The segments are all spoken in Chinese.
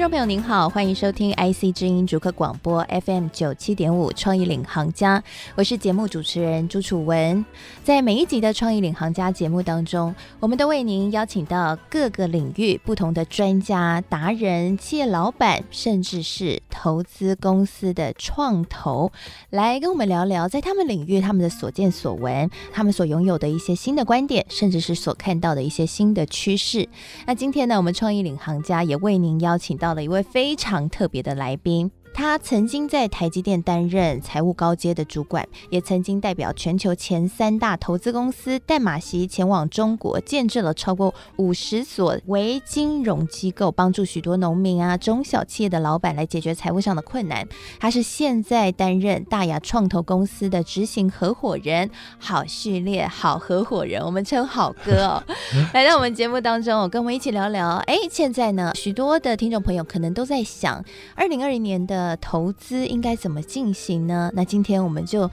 听众朋友您好，欢迎收听 IC 之音逐客广播 FM 九七点五创意领航家，我是节目主持人朱楚文。在每一集的创意领航家节目当中，我们都为您邀请到各个领域不同的专家、达人、企业老板，甚至是投资公司的创投，来跟我们聊聊在他们领域他们的所见所闻，他们所拥有的一些新的观点，甚至是所看到的一些新的趋势。那今天呢，我们创意领航家也为您邀请到。到了一位非常特别的来宾。他曾经在台积电担任财务高阶的主管，也曾经代表全球前三大投资公司淡马锡前往中国，见证了超过五十所微金融机构，帮助许多农民啊、中小企业的老板来解决财务上的困难。他是现在担任大雅创投公司的执行合伙人，好序列好合伙人，我们称好哥哦，来到我们节目当中，跟我们一起聊聊。哎，现在呢，许多的听众朋友可能都在想，二零二零年的。呃，投资应该怎么进行呢？那今天我们就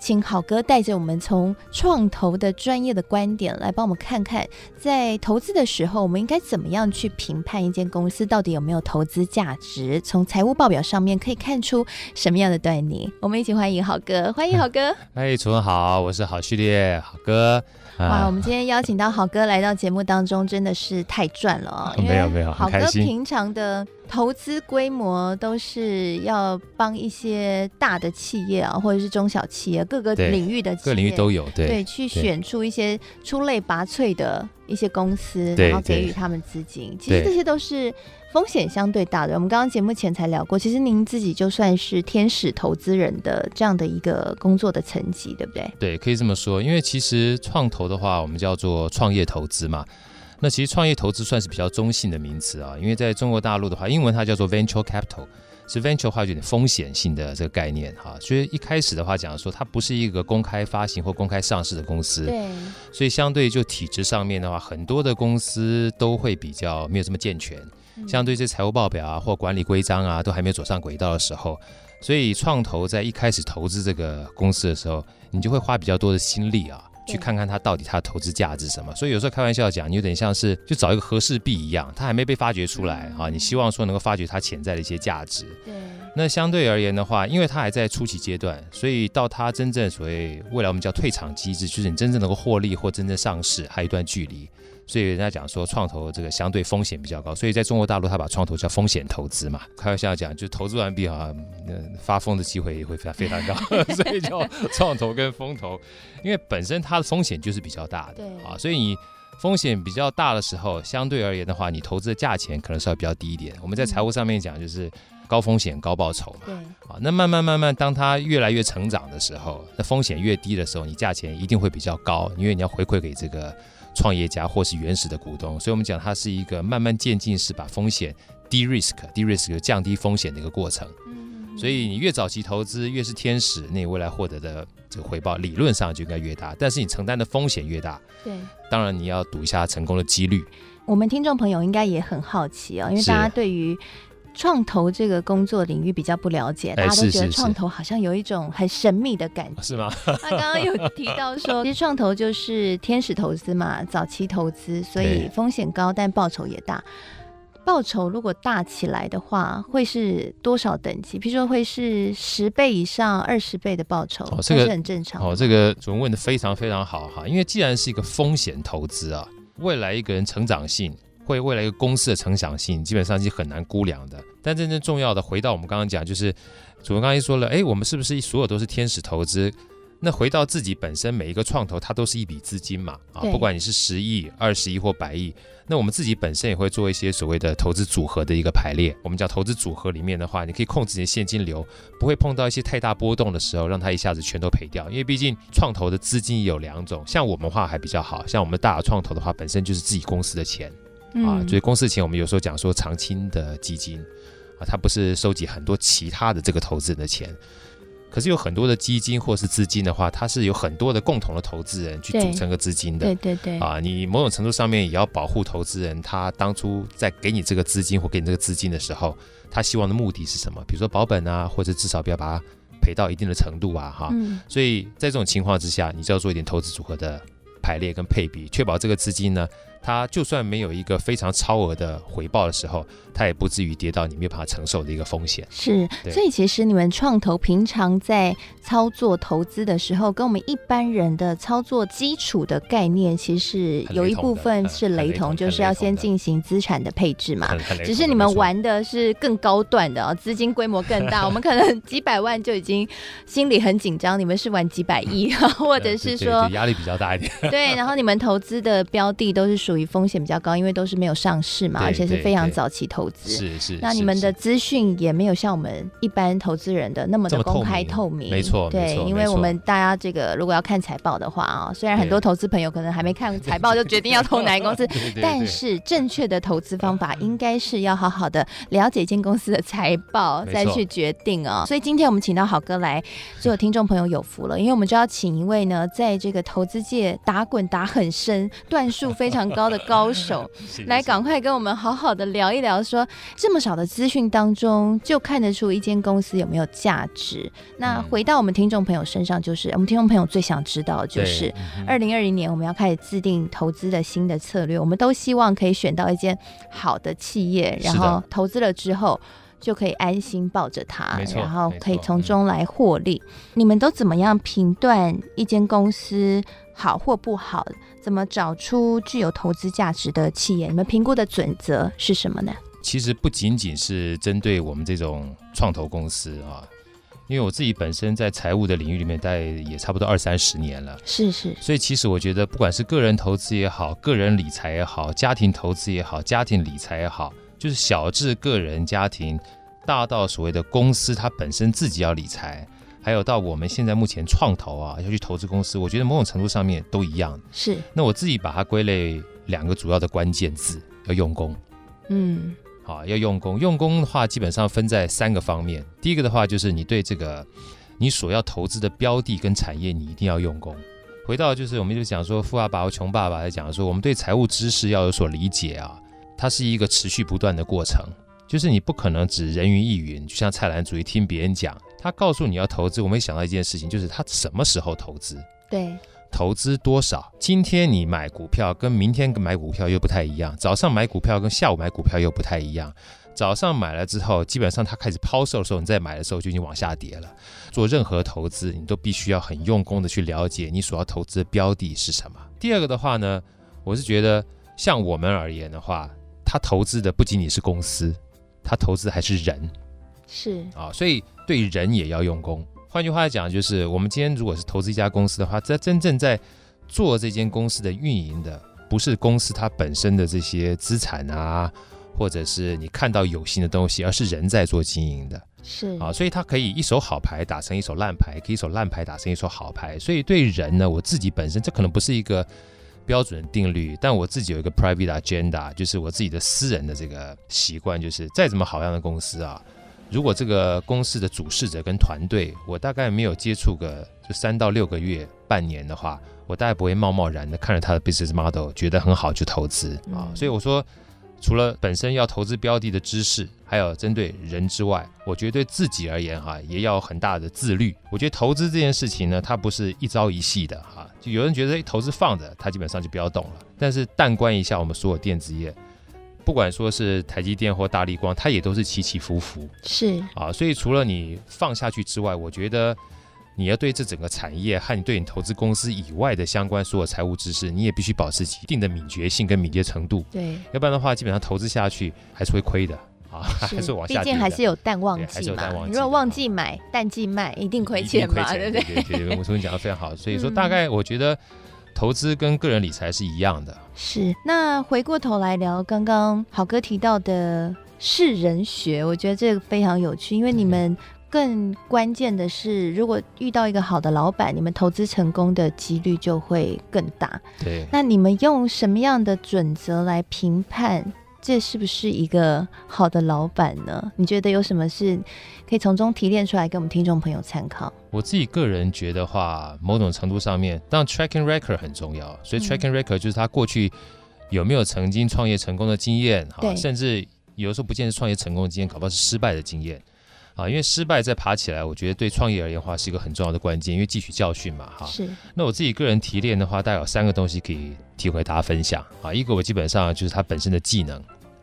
请好哥带着我们从创投的专业的观点来帮我们看看，在投资的时候，我们应该怎么样去评判一间公司到底有没有投资价值？从财务报表上面可以看出什么样的端倪？我们一起欢迎好哥，欢迎好哥。哎，楚文好，我是好序列好哥。哇，我们今天邀请到好哥来到节目当中，真的是太赚了哦！没 有没有，好哥平常的投资规模都是要帮一些大的企业啊，或者是中小企业，各个领域的企业，各领域都有，对对，去选出一些出类拔萃的一些公司，然后给予他们资金。其实这些都是。风险相对大的，我们刚刚节目前才聊过。其实您自己就算是天使投资人的这样的一个工作的层级，对不对？对，可以这么说。因为其实创投的话，我们叫做创业投资嘛。那其实创业投资算是比较中性的名词啊。因为在中国大陆的话，英文它叫做 venture capital，是 venture 的话就有点风险性的这个概念哈。所以一开始的话讲说，它不是一个公开发行或公开上市的公司。对。所以相对就体制上面的话，很多的公司都会比较没有这么健全。相对这财务报表啊，或管理规章啊，都还没有走上轨道的时候，所以创投在一开始投资这个公司的时候，你就会花比较多的心力啊，去看看它到底它的投资价值什么。所以有时候开玩笑讲，你有点像是就找一个和氏璧一样，它还没被发掘出来啊，你希望说能够发掘它潜在的一些价值。对。那相对而言的话，因为它还在初期阶段，所以到它真正所谓未来我们叫退场机制，就是你真正能够获利或真正上市，还有一段距离。所以人家讲说创投这个相对风险比较高，所以在中国大陆他把创投叫风险投资嘛。开玩笑讲，就投资完毕啊，发疯的机会也会非常非常高，所以叫创投跟风投，因为本身它的风险就是比较大的，对啊，所以你风险比较大的时候，相对而言的话，你投资的价钱可能稍微比较低一点。我们在财务上面讲就是高风险高报酬嘛，对，啊，那慢慢慢慢当它越来越成长的时候，那风险越低的时候，你价钱一定会比较高，因为你要回馈给这个。创业家或是原始的股东，所以我们讲它是一个慢慢渐进式把风险 de-risk，de-risk 就降低风险的一个过程。嗯，所以你越早期投资，越是天使，那你未来获得的这个回报理论上就应该越大。但是你承担的风险越大，对，当然你要赌一下成功的几率。我们听众朋友应该也很好奇哦，因为大家对于。创投这个工作领域比较不了解，大家都觉得创投好像有一种很神秘的感觉，是吗？他刚刚有提到说，其实创投就是天使投资嘛，早期投资，所以风险高，但报酬也大。报酬如果大起来的话，会是多少等级？比如说会是十倍以上、二十倍的报酬，哦，这个是很正常。哦，这个主持人问的非常非常好哈，因为既然是一个风险投资啊，未来一个人成长性。会未来一个公司的成长性基本上是很难估量的，但真正重要的，回到我们刚刚讲，就是主持人刚才说了，哎，我们是不是所有都是天使投资？那回到自己本身，每一个创投它都是一笔资金嘛，啊，不管你是十亿、二十亿或百亿，那我们自己本身也会做一些所谓的投资组合的一个排列。我们讲投资组合里面的话，你可以控制你的现金流，不会碰到一些太大波动的时候，让它一下子全都赔掉。因为毕竟创投的资金有两种，像我们话还比较好，像我们大创投的话，本身就是自己公司的钱。啊，所以公司钱我们有时候讲说长青的基金啊，它不是收集很多其他的这个投资人的钱。可是有很多的基金或是资金的话，它是有很多的共同的投资人去组成个资金的。对对对。啊，你某种程度上面也要保护投资人，他当初在给你这个资金或给你这个资金的时候，他希望的目的是什么？比如说保本啊，或者至少不要把它赔到一定的程度啊，哈。嗯。所以在这种情况之下，你就要做一点投资组合的排列跟配比，确保这个资金呢。它就算没有一个非常超额的回报的时候，它也不至于跌到你没有办法承受的一个风险。是，所以其实你们创投平常在操作投资的时候，跟我们一般人的操作基础的概念，其实有一部分是雷同，就是要先进行资产的配置嘛。只是你们玩的是更高段的，资金规模更大。我们可能几百万就已经心里很紧张，你们是玩几百亿，或者是说压力比较大一点。对，然后你们投资的标的都是属于风险比较高，因为都是没有上市嘛，而且是非常早期投资。是是。那你们的资讯也没有像我们一般投资人的那么的公开透明。没错，对，因为我们大家这个如果要看财报的话啊，虽然很多投资朋友可能还没看财报就决定要投哪个公司，但是正确的投资方法应该是要好好的了解一间公司的财报再去决定哦。所以今天我们请到好哥来，所有听众朋友有福了，因为我们就要请一位呢，在这个投资界打滚打很深、段数非常高的高。高手来，赶快跟我们好好的聊一聊说，说这么少的资讯当中，就看得出一间公司有没有价值。那回到我们听众朋友身上，就是我们听众朋友最想知道，就是二零二零年我们要开始制定投资的新的策略，我们都希望可以选到一间好的企业，然后投资了之后就可以安心抱着它，然后可以从中来获利。你们都怎么样评断一间公司好或不好？怎么找出具有投资价值的企业？你们评估的准则是什么呢？其实不仅仅是针对我们这种创投公司啊，因为我自己本身在财务的领域里面待也差不多二三十年了。是是。所以其实我觉得，不管是个人投资也好，个人理财也好，家庭投资也好，家庭理财也好，就是小至个人家庭，大到所谓的公司，它本身自己要理财。还有到我们现在目前创投啊，要去投资公司，我觉得某种程度上面都一样。是。那我自己把它归类两个主要的关键字，要用功。嗯。好，要用功。用功的话，基本上分在三个方面。第一个的话，就是你对这个你所要投资的标的跟产业，你一定要用功。回到就是，我们就讲说，富爸爸和穷爸爸在讲说，我们对财务知识要有所理解啊，它是一个持续不断的过程。就是你不可能只人云亦云，就像菜篮族一听别人讲。他告诉你要投资，我没想到一件事情，就是他什么时候投资？对，投资多少？今天你买股票跟明天买股票又不太一样，早上买股票跟下午买股票又不太一样。早上买了之后，基本上他开始抛售的时候，你再买的时候就已经往下跌了。做任何投资，你都必须要很用功的去了解你所要投资的标的是什么。第二个的话呢，我是觉得像我们而言的话，他投资的不仅仅是公司，他投资还是人。是啊，所以对人也要用功。换句话来讲，就是我们今天如果是投资一家公司的话，在真正在做这间公司的运营的，不是公司它本身的这些资产啊，或者是你看到有形的东西，而是人在做经营的。是啊，所以他可以一手好牌打成一手烂牌，可以一手烂牌打成一手好牌。所以对人呢，我自己本身这可能不是一个标准的定律，但我自己有一个 private agenda，就是我自己的私人的这个习惯，就是再怎么好样的公司啊。如果这个公司的主事者跟团队，我大概没有接触个就三到六个月、半年的话，我大概不会贸贸然的看着他的 business model 觉得很好就投资啊。所以我说，除了本身要投资标的的知识，还有针对人之外，我觉得对自己而言哈，也要很大的自律。我觉得投资这件事情呢，它不是一朝一夕的哈。就有人觉得投资放着，它基本上就不要动了。但是淡观一下我们所有电子业。不管说是台积电或大立光，它也都是起起伏伏，是啊，所以除了你放下去之外，我觉得你要对这整个产业和你对你投资公司以外的相关所有财务知识，你也必须保持一定的敏捷性跟敏捷程度。对，要不然的话，基本上投资下去还是会亏的啊，还是往下跌。毕竟还是有淡旺季嘛，你如果旺季买，淡季卖，一定亏钱嘛，对不对？对对对，我说你讲的非常好，所以说大概我觉得。投资跟个人理财是一样的。是，那回过头来聊刚刚好哥提到的识人学，我觉得这个非常有趣，因为你们更关键的是，如果遇到一个好的老板，你们投资成功的几率就会更大。对，那你们用什么样的准则来评判这是不是一个好的老板呢？你觉得有什么是可以从中提炼出来给我们听众朋友参考？我自己个人觉得话，某种程度上面，当然 tracking record 很重要，所以 tracking record 就是他过去有没有曾经创业成功的经验，哈、嗯，甚至有的时候不见得创业成功的经验，搞不好是失败的经验。啊，因为失败再爬起来，我觉得对创业而言的话是一个很重要的关键，因为汲取教训嘛，哈。是。那我自己个人提炼的话，大概有三个东西可以提回大家分享啊。一个我基本上就是它本身的技能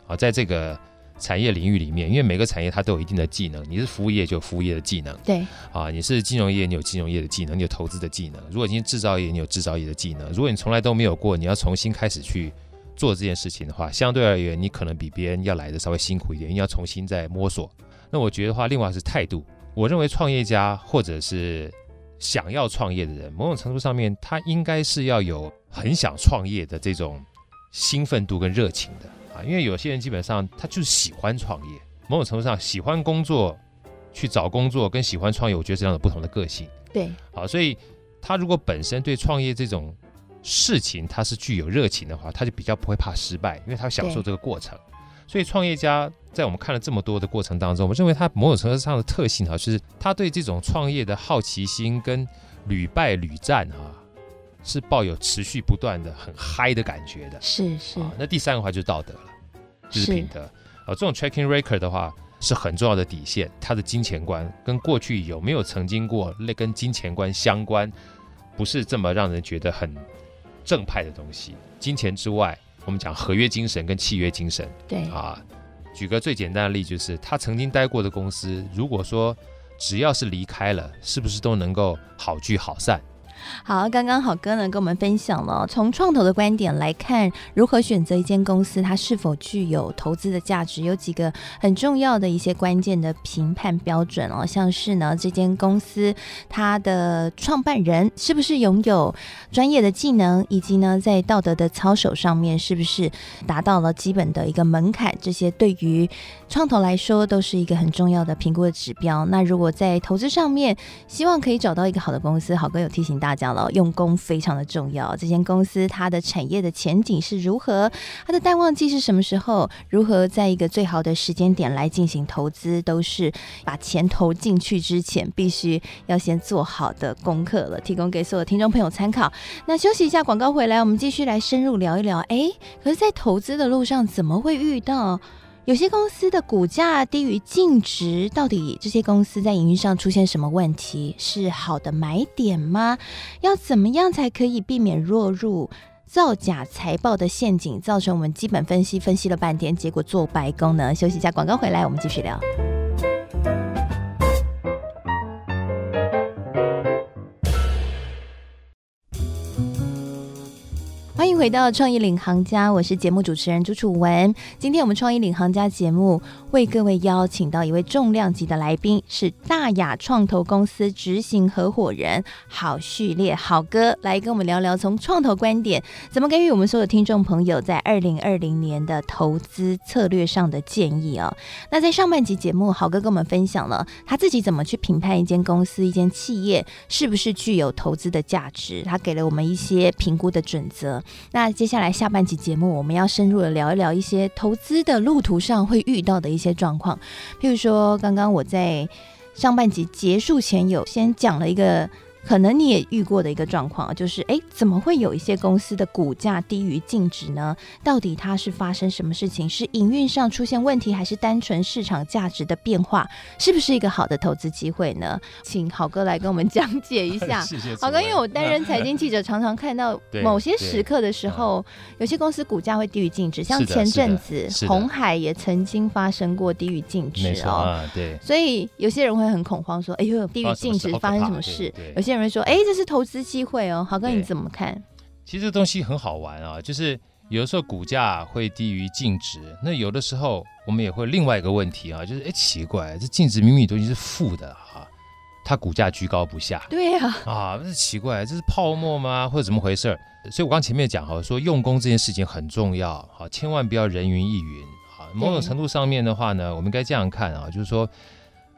啊，在这个产业领域里面，因为每个产业它都有一定的技能，你是服务业就有服务业的技能，对。啊，你是金融业，你有金融业的技能，你有投资的技能。如果今天制造业，你有制造业的技能。如果你从来都没有过，你要重新开始去做这件事情的话，相对而言，你可能比别人要来的稍微辛苦一点，因为要重新再摸索。那我觉得的话，另外是态度。我认为创业家或者是想要创业的人，某种程度上面，他应该是要有很想创业的这种兴奋度跟热情的啊。因为有些人基本上他就是喜欢创业，某种程度上喜欢工作去找工作，跟喜欢创业，我觉得是两种不同的个性。对，好，所以他如果本身对创业这种事情他是具有热情的话，他就比较不会怕失败，因为他享受这个过程。所以创业家在我们看了这么多的过程当中，我们认为他某种程度上的特性哈，就是他对这种创业的好奇心跟屡败屡战哈，是抱有持续不断的很嗨的感觉的。是是。那第三个话就是道德了，就是品德。啊，这种 tracking record 的话是很重要的底线，他的金钱观跟过去有没有曾经过那跟金钱观相关，不是这么让人觉得很正派的东西。金钱之外。我们讲合约精神跟契约精神，对啊，举个最简单的例子，就是他曾经待过的公司，如果说只要是离开了，是不是都能够好聚好散？好，刚刚好哥呢跟我们分享了从创投的观点来看，如何选择一间公司，它是否具有投资的价值，有几个很重要的一些关键的评判标准哦，像是呢这间公司它的创办人是不是拥有专业的技能，以及呢在道德的操守上面是不是达到了基本的一个门槛，这些对于创投来说都是一个很重要的评估的指标。那如果在投资上面希望可以找到一个好的公司，好哥有提醒大。讲了，用功非常的重要。这间公司它的产业的前景是如何？它的淡旺季是什么时候？如何在一个最好的时间点来进行投资？都是把钱投进去之前，必须要先做好的功课了。提供给所有听众朋友参考。那休息一下，广告回来，我们继续来深入聊一聊。哎，可是，在投资的路上，怎么会遇到？有些公司的股价低于净值，到底这些公司在营运上出现什么问题？是好的买点吗？要怎么样才可以避免落入造假财报的陷阱，造成我们基本分析分析了半天，结果做白工呢？休息一下，广告回来，我们继续聊。迎回到创意领航家，我是节目主持人朱楚文。今天我们创意领航家节目为各位邀请到一位重量级的来宾，是大雅创投公司执行合伙人郝序列郝哥，来跟我们聊聊从创投观点怎么给予我们所有听众朋友在二零二零年的投资策略上的建议啊、那在上半集节目，郝哥跟我们分享了他自己怎么去评判一间公司、一间企业是不是具有投资的价值，他给了我们一些评估的准则。那接下来下半集节目，我们要深入的聊一聊一些投资的路途上会遇到的一些状况。譬如说，刚刚我在上半集结束前有先讲了一个。可能你也遇过的一个状况，就是哎，怎么会有一些公司的股价低于净值呢？到底它是发生什么事情？是营运上出现问题，还是单纯市场价值的变化？是不是一个好的投资机会呢？请好哥来跟我们讲解一下。谢谢郝哥，因为我担任财经记者，常常看到 某些时刻的时候，有些公司股价会低于净值，像前阵子红海也曾经发生过低于净值哦。对，所以有些人会很恐慌，说：“哎呦，低于净值发生什么事？”有些人。有人说：“哎，这是投资机会哦。”豪哥，你怎么看？其实这东西很好玩啊，就是有的时候股价会低于净值，那有的时候我们也会另外一个问题啊，就是哎，奇怪，这净值明明都已经是负的哈、啊，它股价居高不下。对呀，啊，这是奇怪，这是泡沫吗？或者怎么回事？所以我刚前面讲哈，说用功这件事情很重要，好，千万不要人云亦云。啊，某种程度上面的话呢，我们应该这样看啊，就是说。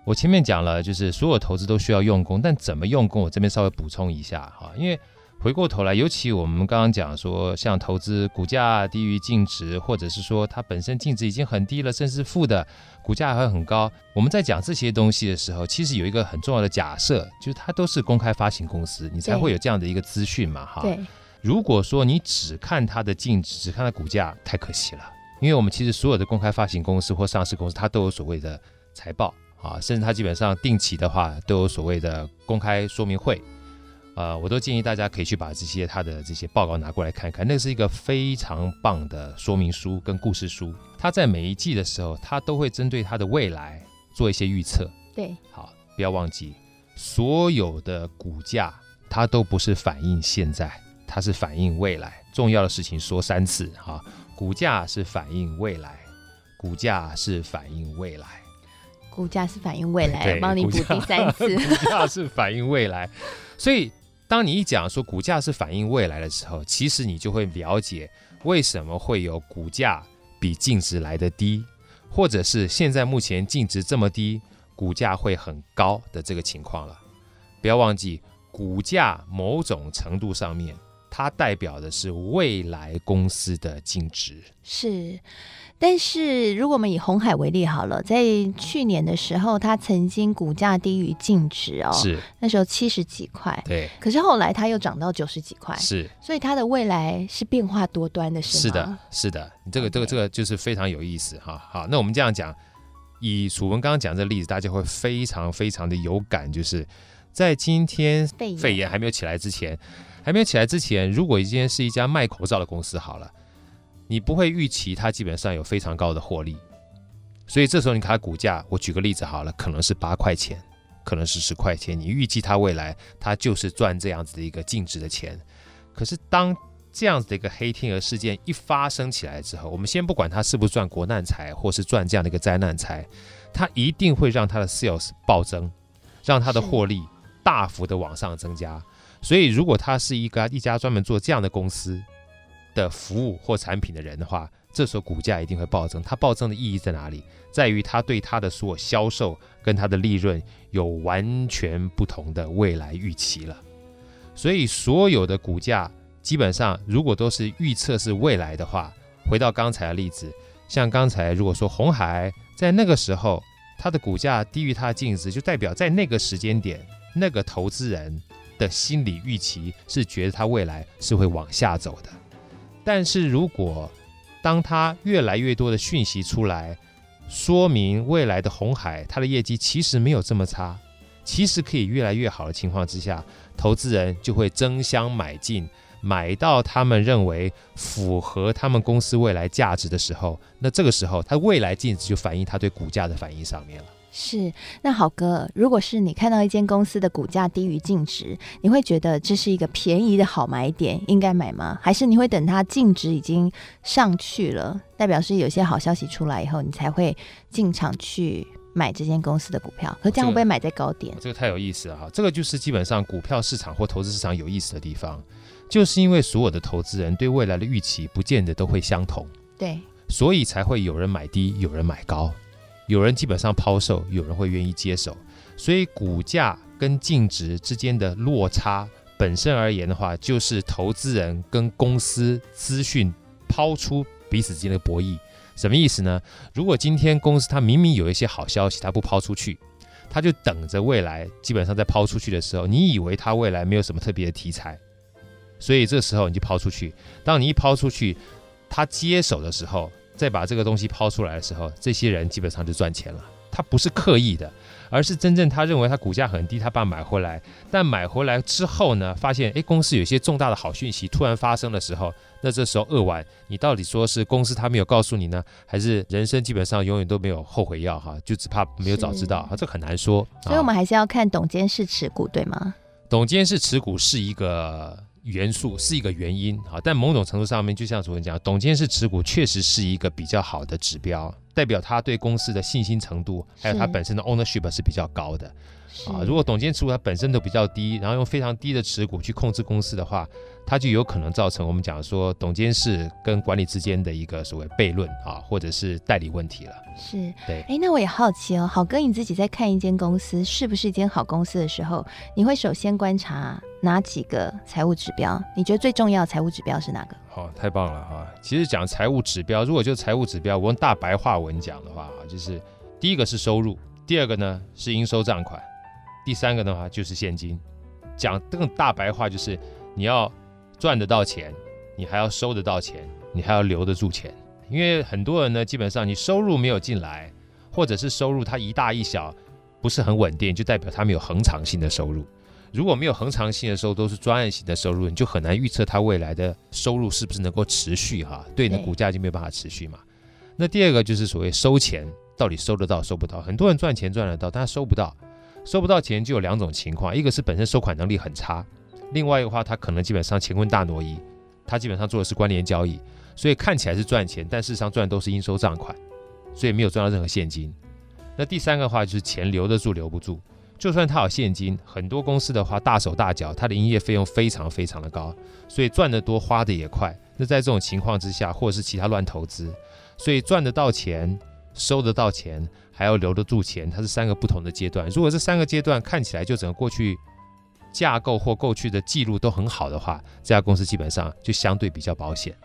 我前面讲了，就是所有投资都需要用功，但怎么用功，我这边稍微补充一下哈，因为回过头来，尤其我们刚刚讲说，像投资股价低于净值，或者是说它本身净值已经很低了，甚至负的，股价还很高。我们在讲这些东西的时候，其实有一个很重要的假设，就是它都是公开发行公司，你才会有这样的一个资讯嘛，哈。对。如果说你只看它的净值，只看它股价，太可惜了。因为我们其实所有的公开发行公司或上市公司，它都有所谓的财报啊，甚至它基本上定期的话都有所谓的公开说明会。呃，我都建议大家可以去把这些他的这些报告拿过来看看，那是一个非常棒的说明书跟故事书。他在每一季的时候，他都会针对他的未来做一些预测。对，好，不要忘记，所有的股价它都不是反映现在，它是反映未来。重要的事情说三次哈，股价是反映未来，股价是反映未来。股价是反映未来，帮你补第三次。股价是反映未来，所以。当你一讲说股价是反映未来的时候，其实你就会了解为什么会有股价比净值来的低，或者是现在目前净值这么低，股价会很高的这个情况了。不要忘记，股价某种程度上面，它代表的是未来公司的净值。是。但是，如果我们以红海为例好了，在去年的时候，它曾经股价低于净值哦，是那时候七十几块，对。可是后来它又涨到九十几块，是。所以它的未来是变化多端的，是吗？是的，是的。你这个、这个、这个就是非常有意思哈。好，那我们这样讲，以楚文刚刚讲这个例子，大家会非常非常的有感，就是在今天肺炎还没有起来之前，还没有起来之前，如果今天是一家卖口罩的公司，好了。你不会预期它基本上有非常高的获利，所以这时候你看它股价，我举个例子好了，可能是八块钱，可能是十块钱，你预计它未来它就是赚这样子的一个净值的钱。可是当这样子的一个黑天鹅事件一发生起来之后，我们先不管它是不是赚国难财，或是赚这样的一个灾难财，它一定会让它的 sales 暴增，让它的获利大幅的往上增加。所以如果它是一个一家专门做这样的公司，的服务或产品的人的话，这时候股价一定会暴增。它暴增的意义在哪里？在于它对它的所销售跟它的利润有完全不同的未来预期了。所以所有的股价基本上如果都是预测是未来的话，回到刚才的例子，像刚才如果说红海在那个时候它的股价低于它的净值，就代表在那个时间点那个投资人的心理预期是觉得它未来是会往下走的。但是如果当它越来越多的讯息出来，说明未来的红海它的业绩其实没有这么差，其实可以越来越好的情况之下，投资人就会争相买进，买到他们认为符合他们公司未来价值的时候，那这个时候它未来净值就反映它对股价的反应上面了。是，那好哥，如果是你看到一间公司的股价低于净值，你会觉得这是一个便宜的好买点，应该买吗？还是你会等它净值已经上去了，代表是有些好消息出来以后，你才会进场去买这间公司的股票？可这样会不会买在高点？这个、这个太有意思了哈！这个就是基本上股票市场或投资市场有意思的地方，就是因为所有的投资人对未来的预期不见得都会相同，对，所以才会有人买低，有人买高。有人基本上抛售，有人会愿意接手，所以股价跟净值之间的落差本身而言的话，就是投资人跟公司资讯抛出彼此之间的博弈。什么意思呢？如果今天公司它明明有一些好消息，它不抛出去，它就等着未来，基本上在抛出去的时候，你以为它未来没有什么特别的题材，所以这时候你就抛出去。当你一抛出去，它接手的时候。再把这个东西抛出来的时候，这些人基本上就赚钱了。他不是刻意的，而是真正他认为他股价很低，他把买回来。但买回来之后呢，发现诶，公司有些重大的好讯息突然发生的时候，那这时候扼腕，你到底说是公司他没有告诉你呢，还是人生基本上永远都没有后悔药哈？就只怕没有早知道啊，这很难说。所以我们还是要看董监事持股，对吗？董监事持股是一个。元素是一个原因啊，但某种程度上面，就像主持人讲，董监事持股确实是一个比较好的指标，代表他对公司的信心程度，还有他本身的 ownership 是比较高的啊。如果董监持股它本身都比较低，然后用非常低的持股去控制公司的话，它就有可能造成我们讲说董监事跟管理之间的一个所谓悖论啊，或者是代理问题了。是，对。哎，那我也好奇哦，好哥你自己在看一间公司是不是一间好公司的时候，你会首先观察哪几个财务指标？你觉得最重要的财务指标是哪个？好，太棒了哈！其实讲财务指标，如果就财务指标，我用大白话文讲的话啊，就是第一个是收入，第二个呢是应收账款，第三个的话就是现金。讲更大白话就是你要。赚得到钱，你还要收得到钱，你还要留得住钱。因为很多人呢，基本上你收入没有进来，或者是收入它一大一小，不是很稳定，就代表他没有恒常性的收入。如果没有恒常性的收入，都是专案型的收入，你就很难预测它未来的收入是不是能够持续哈。对你的股价就没有办法持续嘛。那第二个就是所谓收钱，到底收得到收不到？很多人赚钱赚得到，但他收不到，收不到钱就有两种情况，一个是本身收款能力很差。另外一个话，他可能基本上乾坤大挪移，他基本上做的是关联交易，所以看起来是赚钱，但事实上赚的都是应收账款，所以没有赚到任何现金。那第三个话就是钱留得住留不住，就算他有现金，很多公司的话大手大脚，他的营业费用非常非常的高，所以赚得多花的也快。那在这种情况之下，或者是其他乱投资，所以赚得到钱、收得到钱，还要留得住钱，它是三个不同的阶段。如果这三个阶段看起来就整个过去。架构或过去的记录都很好的话，这家公司基本上就相对比较保险。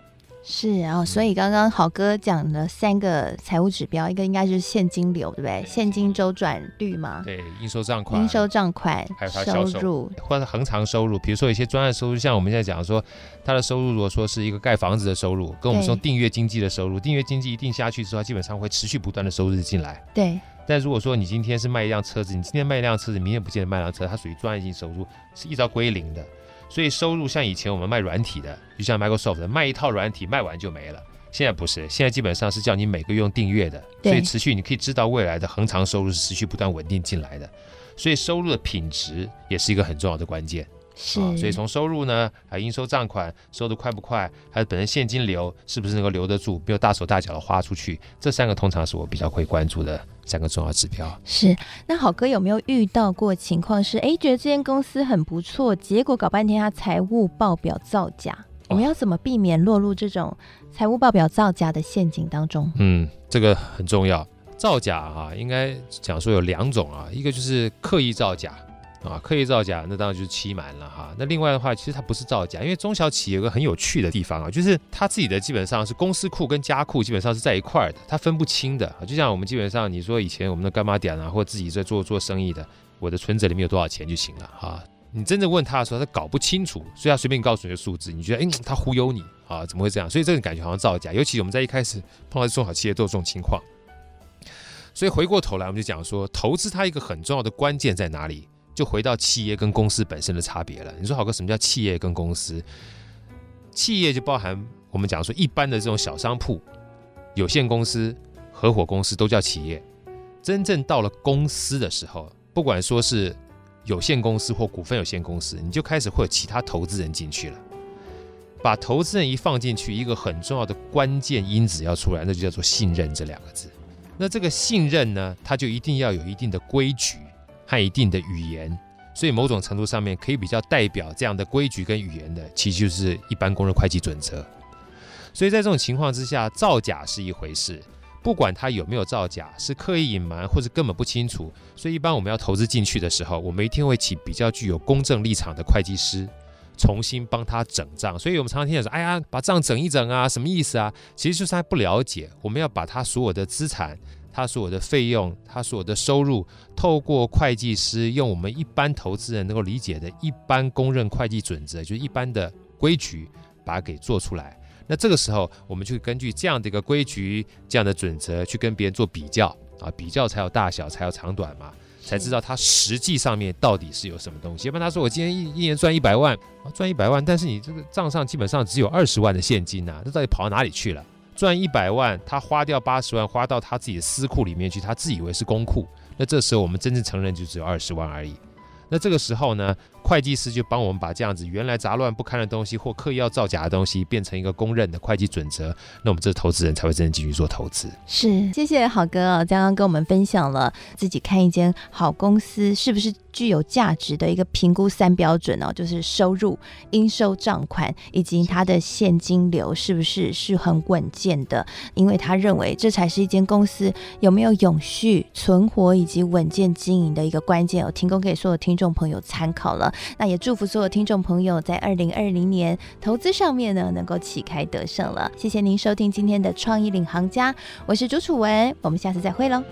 是，然后所以刚刚好哥讲了三个财务指标，一个应该就是现金流，对不对？现金周转率嘛。对，应收账款。应收账款，还有它销售收入或者恒常收入。比如说一些专案收入，像我们现在讲说，它的收入如果说是一个盖房子的收入，跟我们说订阅经济的收入，订阅经济一定下去之后，基本上会持续不断的收入进来。对。但如果说你今天是卖一辆车子，你今天卖一辆车子，明天不见得卖一辆车，它属于专业性收入，是一朝归零的。所以收入像以前我们卖软体的，就像 Microsoft 的卖一套软体卖完就没了。现在不是，现在基本上是叫你每个月用订阅的，所以持续你可以知道未来的恒常收入是持续不断稳定进来的。所以收入的品质也是一个很重要的关键。是，所以从收入呢，还有应收账款收的快不快，还有本身现金流是不是能够留得住，没有大手大脚的花出去，这三个通常是我比较会关注的三个重要指标。是，那好哥有没有遇到过情况是，哎，觉得这间公司很不错，结果搞半天他财务报表造假，我们要怎么避免落入这种财务报表造假的陷阱当中？嗯，这个很重要，造假啊，应该讲说有两种啊，一个就是刻意造假。啊，刻意造假，那当然就是欺瞒了哈。那另外的话，其实它不是造假，因为中小企业有个很有趣的地方啊，就是它自己的基本上是公司库跟家库基本上是在一块儿的，它分不清的。就像我们基本上你说以前我们的干妈店啊，或自己在做做生意的，我的存折里面有多少钱就行了哈。你真正问他的时候，他搞不清楚，所以他随便告诉你个数字，你觉得哎，他忽悠你啊？怎么会这样？所以这种感觉好像造假。尤其我们在一开始碰到中小企业都有这种情况。所以回过头来，我们就讲说，投资它一个很重要的关键在哪里？就回到企业跟公司本身的差别了。你说好哥，什么叫企业跟公司？企业就包含我们讲说一般的这种小商铺、有限公司、合伙公司都叫企业。真正到了公司的时候，不管说是有限公司或股份有限公司，你就开始会有其他投资人进去了。把投资人一放进去，一个很重要的关键因子要出来，那就叫做信任这两个字。那这个信任呢，它就一定要有一定的规矩。和一定的语言，所以某种程度上面可以比较代表这样的规矩跟语言的，其实就是一般公认会计准则。所以在这种情况之下，造假是一回事，不管他有没有造假，是刻意隐瞒或者根本不清楚。所以一般我们要投资进去的时候，我们一定会请比较具有公正立场的会计师，重新帮他整账。所以我们常常听到说：“哎呀，把账整一整啊，什么意思啊？”其实就是他不了解，我们要把他所有的资产。他所有的费用，他所有的收入，透过会计师用我们一般投资人能够理解的一般公认会计准则，就是一般的规矩，把它给做出来。那这个时候，我们就根据这样的一个规矩、这样的准则去跟别人做比较啊，比较才有大小，才有长短嘛，才知道他实际上面到底是有什么东西。要不然他说我今天一一年赚一百万，赚一百万，但是你这个账上基本上只有二十万的现金呐、啊，这到底跑到哪里去了？赚一百万，他花掉八十万，花到他自己的私库里面去，他自以为是公库。那这时候我们真正承认就只有二十万而已。那这个时候呢，会计师就帮我们把这样子原来杂乱不堪的东西或刻意要造假的东西，变成一个公认的会计准则，那我们这投资人才会真正继续做投资。是，谢谢好哥啊，刚刚跟我们分享了自己看一间好公司是不是具有价值的一个评估三标准哦，就是收入、应收账款以及它的现金流是不是是很稳健的，因为他认为这才是一间公司有没有永续存活以及稳健经营的一个关键哦，提供给所有听众朋友参考了。那也祝福所有听众朋友在二零二零年投资上面呢，能够旗开得胜了。谢谢您收听今天的创意领航家，我是朱楚文，我们下次再会喽。